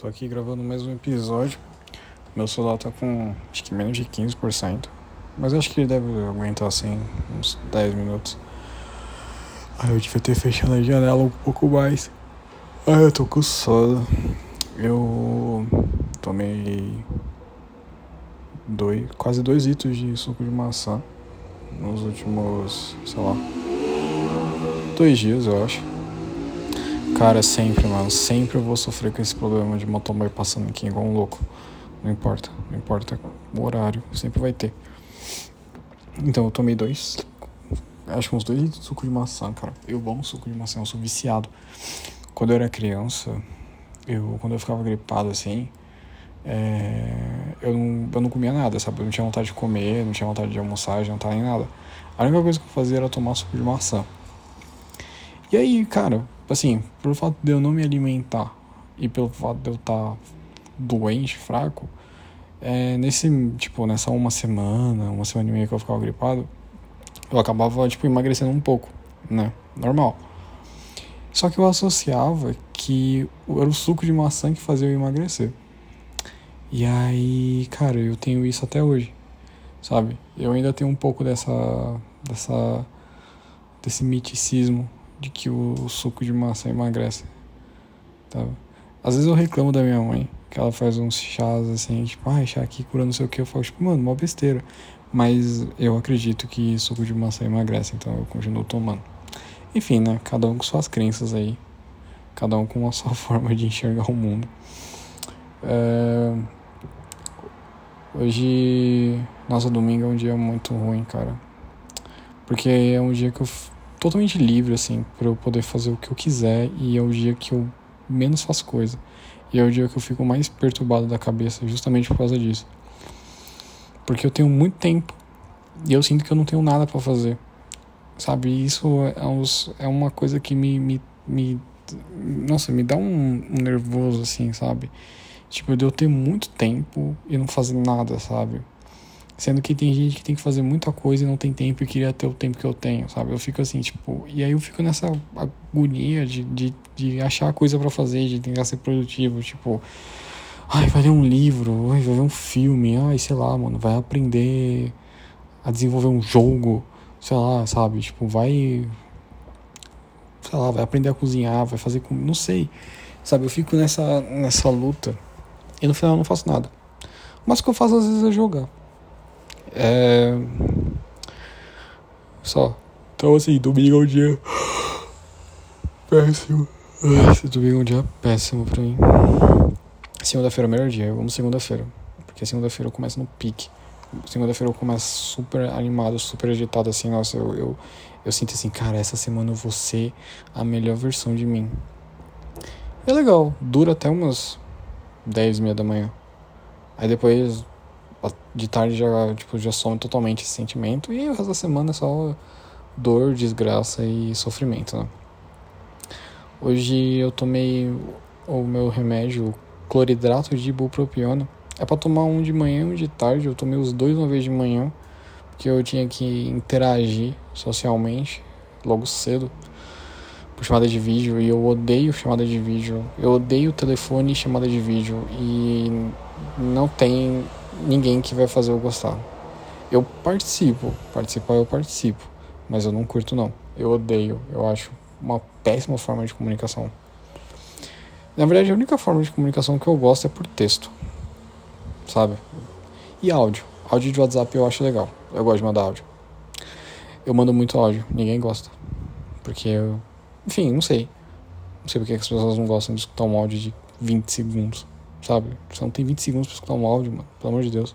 Tô aqui gravando mais um episódio. Meu celular tá com acho que menos de 15%. Mas acho que ele deve aguentar assim uns 10 minutos. Aí eu devia ter fechado a janela um pouco mais. Ai, eu tô sono. Eu tomei dois, quase dois litros de suco de maçã nos últimos, sei lá, dois dias, eu acho. Cara, sempre, mano. Sempre eu vou sofrer com esse problema de motoboy passando aqui igual um louco. Não importa. Não importa o horário. Sempre vai ter. Então eu tomei dois. Acho que uns dois litros de suco de maçã, cara. Eu amo suco de maçã, eu sou viciado. Quando eu era criança, eu quando eu ficava gripado assim, é, eu, não, eu não comia nada, sabe? Eu não tinha vontade de comer, não tinha vontade de almoçar, de jantar nem nada. A única coisa que eu fazia era tomar suco de maçã. E aí, cara, assim, pelo fato de eu não me alimentar e pelo fato de eu estar tá doente, fraco, é, nesse, tipo, nessa uma semana, uma semana e meia que eu ficava gripado, eu acabava, tipo, emagrecendo um pouco, né? Normal. Só que eu associava que era o suco de maçã que fazia eu emagrecer. E aí, cara, eu tenho isso até hoje, sabe? Eu ainda tenho um pouco dessa, dessa, desse miticismo de que o suco de maçã emagrece. Tá? Às vezes eu reclamo da minha mãe, que ela faz uns chás assim, tipo, ah, chá aqui cura não sei o que. Eu falo, tipo, mano, uma besteira. Mas eu acredito que suco de maçã emagrece, então eu continuo tomando. Enfim, né? Cada um com suas crenças aí. Cada um com a sua forma de enxergar o mundo. É... Hoje, nossa, domingo é um dia muito ruim, cara. Porque é um dia que eu totalmente livre, assim, para eu poder fazer o que eu quiser e é o dia que eu menos faço coisa. E é o dia que eu fico mais perturbado da cabeça, justamente por causa disso. Porque eu tenho muito tempo e eu sinto que eu não tenho nada para fazer. Sabe? Isso é, uns, é uma coisa que me, me, me. Nossa, me dá um, um nervoso, assim, sabe? Tipo, de eu ter muito tempo e não fazer nada, sabe? Sendo que tem gente que tem que fazer muita coisa e não tem tempo e queria ter o tempo que eu tenho, sabe? Eu fico assim, tipo. E aí eu fico nessa agonia de, de, de achar coisa para fazer, de tentar ser produtivo. Tipo, ai, vai ler um livro, ai, vai ver um filme, ai, sei lá, mano, vai aprender a desenvolver um jogo, sei lá, sabe? Tipo, vai. Sei lá, vai aprender a cozinhar, vai fazer. Não sei, sabe? Eu fico nessa, nessa luta e no final eu não faço nada. Mas o que eu faço às vezes é jogar. É. Só. Então, assim, domingo é um dia. Péssimo. Esse domingo é um dia péssimo pra mim. Segunda-feira é o melhor dia. Eu amo segunda-feira. Porque segunda-feira eu começo no pique. Segunda-feira eu começo super animado, super agitado, assim. Nossa, eu, eu, eu sinto assim, cara, essa semana eu vou ser a melhor versão de mim. é legal. Dura até umas 10 e meia da manhã. Aí depois de tarde já, tipo, já some totalmente esse sentimento e o resto da semana é só dor, desgraça e sofrimento, né? Hoje eu tomei o meu remédio cloridrato de ibupropiona. É para tomar um de manhã e um de tarde. Eu tomei os dois uma vez de manhã, porque eu tinha que interagir socialmente logo cedo por chamada de vídeo e eu odeio chamada de vídeo. Eu odeio telefone e chamada de vídeo e não tem ninguém que vai fazer eu gostar. Eu participo, participar eu participo, mas eu não curto não. Eu odeio, eu acho uma péssima forma de comunicação. Na verdade, a única forma de comunicação que eu gosto é por texto, sabe? E áudio. Áudio de WhatsApp eu acho legal. Eu gosto de mandar áudio. Eu mando muito áudio, ninguém gosta. Porque eu. Enfim, não sei. Não sei porque as pessoas não gostam de escutar um áudio de 20 segundos sabe? Você não tem 20 segundos pra escutar um áudio, mano. Pelo amor de Deus.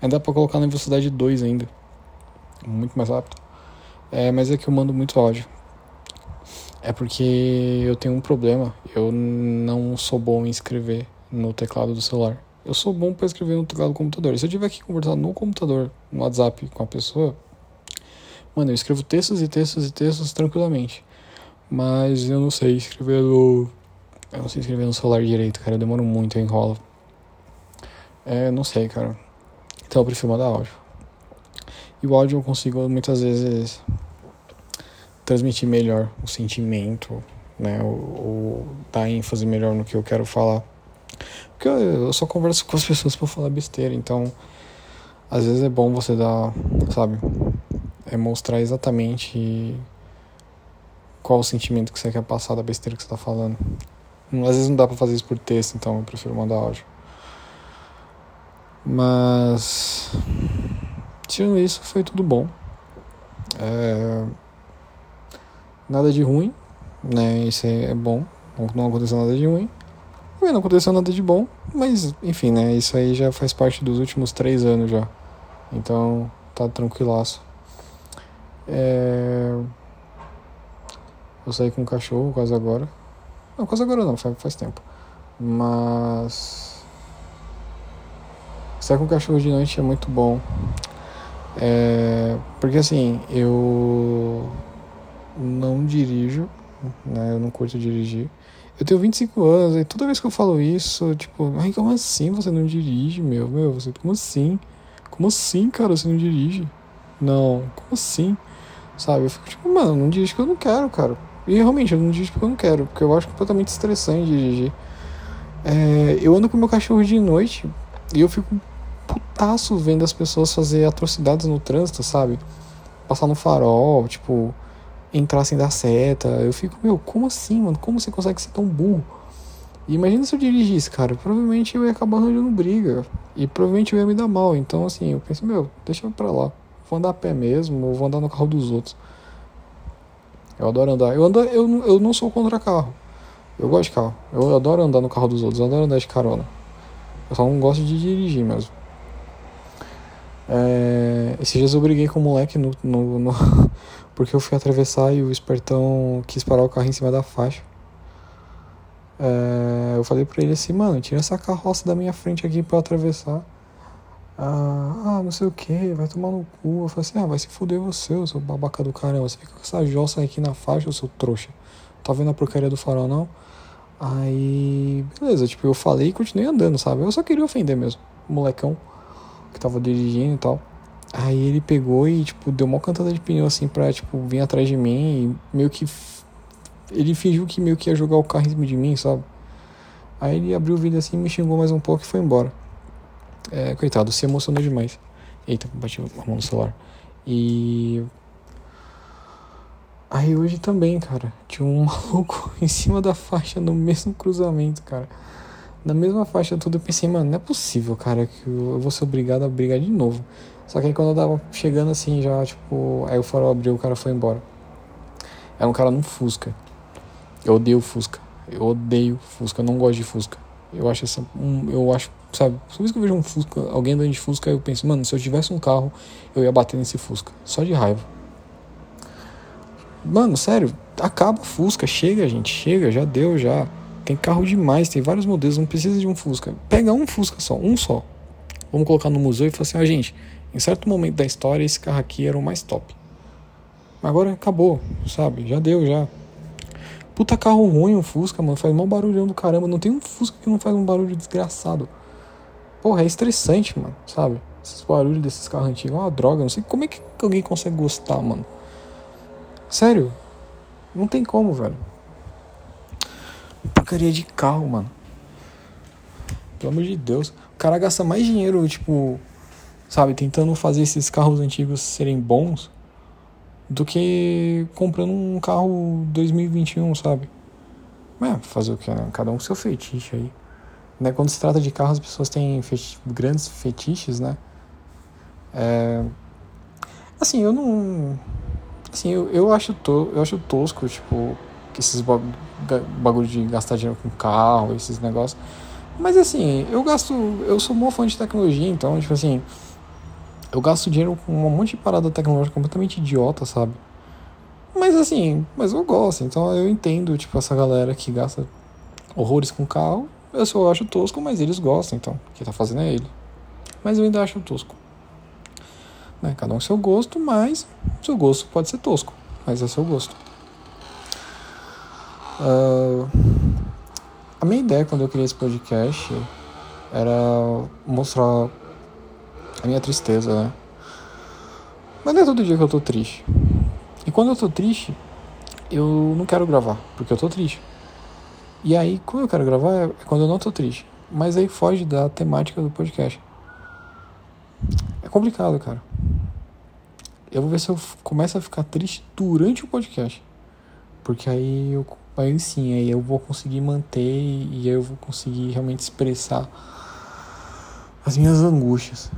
Ainda dá pra colocar na velocidade 2 ainda. Muito mais rápido. É, mas é que eu mando muito áudio. É porque eu tenho um problema. Eu não sou bom em escrever no teclado do celular. Eu sou bom para escrever no teclado do computador. E se eu tiver que conversar no computador, no WhatsApp com a pessoa, mano, eu escrevo textos e textos e textos tranquilamente. Mas eu não sei escrever no eu não sei escrever no celular direito, cara. Eu demoro muito, eu enrolo. É, não sei, cara. Então eu prefiro mandar áudio. E o áudio eu consigo muitas vezes transmitir melhor o sentimento, né? Ou, dar ênfase melhor no que eu quero falar. Porque eu, eu só converso com as pessoas pra falar besteira, então às vezes é bom você dar, sabe, é mostrar exatamente qual o sentimento que você quer passar da besteira que você tá falando. Às vezes não dá pra fazer isso por texto, então eu prefiro mandar áudio. Mas. Tirando isso, foi tudo bom. É, nada de ruim, né? Isso é bom. Não aconteceu nada de ruim. Não aconteceu nada de bom, mas enfim, né? Isso aí já faz parte dos últimos três anos já. Então tá tranquilaço. É... Eu saí com um cachorro quase agora. Não, quase agora não, faz, faz tempo. Mas. Sair com cachorro de noite é muito bom. É... Porque assim, eu não dirijo, né? Eu não curto dirigir. Eu tenho 25 anos e toda vez que eu falo isso, tipo, ai, como assim você não dirige, meu? Meu, você, como assim? Como assim, cara, você não dirige? Não, como assim? Sabe? Eu fico tipo, mano, não dirige porque eu não quero, cara. E realmente, eu não dirijo porque eu não quero, porque eu acho completamente estressante dirigir. É, eu ando com meu cachorro de noite e eu fico putaço vendo as pessoas fazer atrocidades no trânsito, sabe? Passar no farol, tipo, entrar sem dar seta. Eu fico, meu, como assim, mano? Como você consegue ser tão burro? E imagina se eu dirigisse, cara. Provavelmente eu ia acabar arranjando briga. E provavelmente eu ia me dar mal. Então, assim, eu penso, meu, deixa eu pra lá. Vou andar a pé mesmo, ou vou andar no carro dos outros. Eu adoro andar. Eu, ando, eu, eu não sou contra carro. Eu gosto de carro. Eu adoro andar no carro dos outros. Eu adoro andar de carona. Eu só não gosto de dirigir mesmo. É, esses dias eu briguei com o moleque no, no, no porque eu fui atravessar e o espertão quis parar o carro em cima da faixa. É, eu falei pra ele assim, mano, tira essa carroça da minha frente aqui pra eu atravessar. Ah, ah, não sei o que, vai tomar no cu. Eu falei assim, ah, vai se fuder você, seu babaca do caramba. Você fica com essa jossa aqui na faixa, seu trouxa. Tá vendo a porcaria do farol, não? Aí, beleza, tipo, eu falei e continuei andando, sabe? Eu só queria ofender mesmo, o molecão que tava dirigindo e tal. Aí ele pegou e, tipo, deu uma cantada de pneu assim pra, tipo, vir atrás de mim e meio que. Ele fingiu que meio que ia jogar o carro em cima de mim, sabe? Aí ele abriu o vidro assim, me xingou mais um pouco e foi embora. É, coitado, se emocionou demais. Eita, bati a mão no celular. E. Aí hoje também, cara, tinha um maluco em cima da faixa no mesmo cruzamento, cara na mesma faixa tudo, eu pensei, mano, não é possível, cara, que eu vou ser obrigado a brigar de novo. Só que aí quando eu tava chegando assim, já, tipo, aí o farol abriu, o cara foi embora. Era um cara num Fusca. Eu odeio Fusca. Eu odeio Fusca, eu não gosto de Fusca. Eu acho essa. Um, eu acho, sabe, toda vez que eu vejo um Fusca, alguém andando de Fusca, eu penso, mano, se eu tivesse um carro, eu ia bater nesse Fusca. Só de raiva. Mano, sério, acaba Fusca, chega, gente, chega, já deu, já. Tem carro demais, tem vários modelos, não precisa de um Fusca. Pega um Fusca só, um só. Vamos colocar no museu e falar assim: ah, gente, em certo momento da história esse carro aqui era o mais top. Agora acabou, sabe? Já deu, já. Puta carro ruim, um Fusca, mano. Faz mal barulhão do caramba. Não tem um Fusca que não faz um barulho desgraçado. Porra, é estressante, mano, sabe? Esses barulhos desses carros antigos é uma droga. Não sei como é que alguém consegue gostar, mano. Sério? Não tem como, velho porcaria de carro, mano. Pelo amor de Deus. O cara gasta mais dinheiro, tipo, sabe, tentando fazer esses carros antigos serem bons do que comprando um carro 2021, sabe? É, fazer o que, né? Cada um com seu fetiche aí. Né? Quando se trata de carros, as pessoas têm grandes fetiches, né? É... Assim, eu não. Assim, eu, eu, acho to... eu acho tosco, tipo, esses bagulho de gastar dinheiro com carro, esses negócios. Mas assim, eu gasto. Eu sou um fã de tecnologia, então, tipo assim. Eu gasto dinheiro com um monte de parada tecnológica completamente idiota, sabe? Mas assim, mas eu gosto, então eu entendo, tipo, essa galera que gasta horrores com carro. Eu só acho tosco, mas eles gostam, então. Quem tá fazendo é ele. Mas eu ainda acho tosco. Né? Cada um seu gosto, mas seu gosto pode ser tosco. Mas é seu gosto. Uh, a minha ideia quando eu criei esse podcast era mostrar a minha tristeza, né? Mas não é todo dia que eu tô triste. E quando eu tô triste, eu não quero gravar, porque eu tô triste. E aí, quando eu quero gravar, é quando eu não tô triste. Mas aí foge da temática do podcast. É complicado, cara. Eu vou ver se eu começo a ficar triste durante o podcast. Porque aí eu aí sim, aí eu vou conseguir manter e eu vou conseguir realmente expressar as minhas angústias.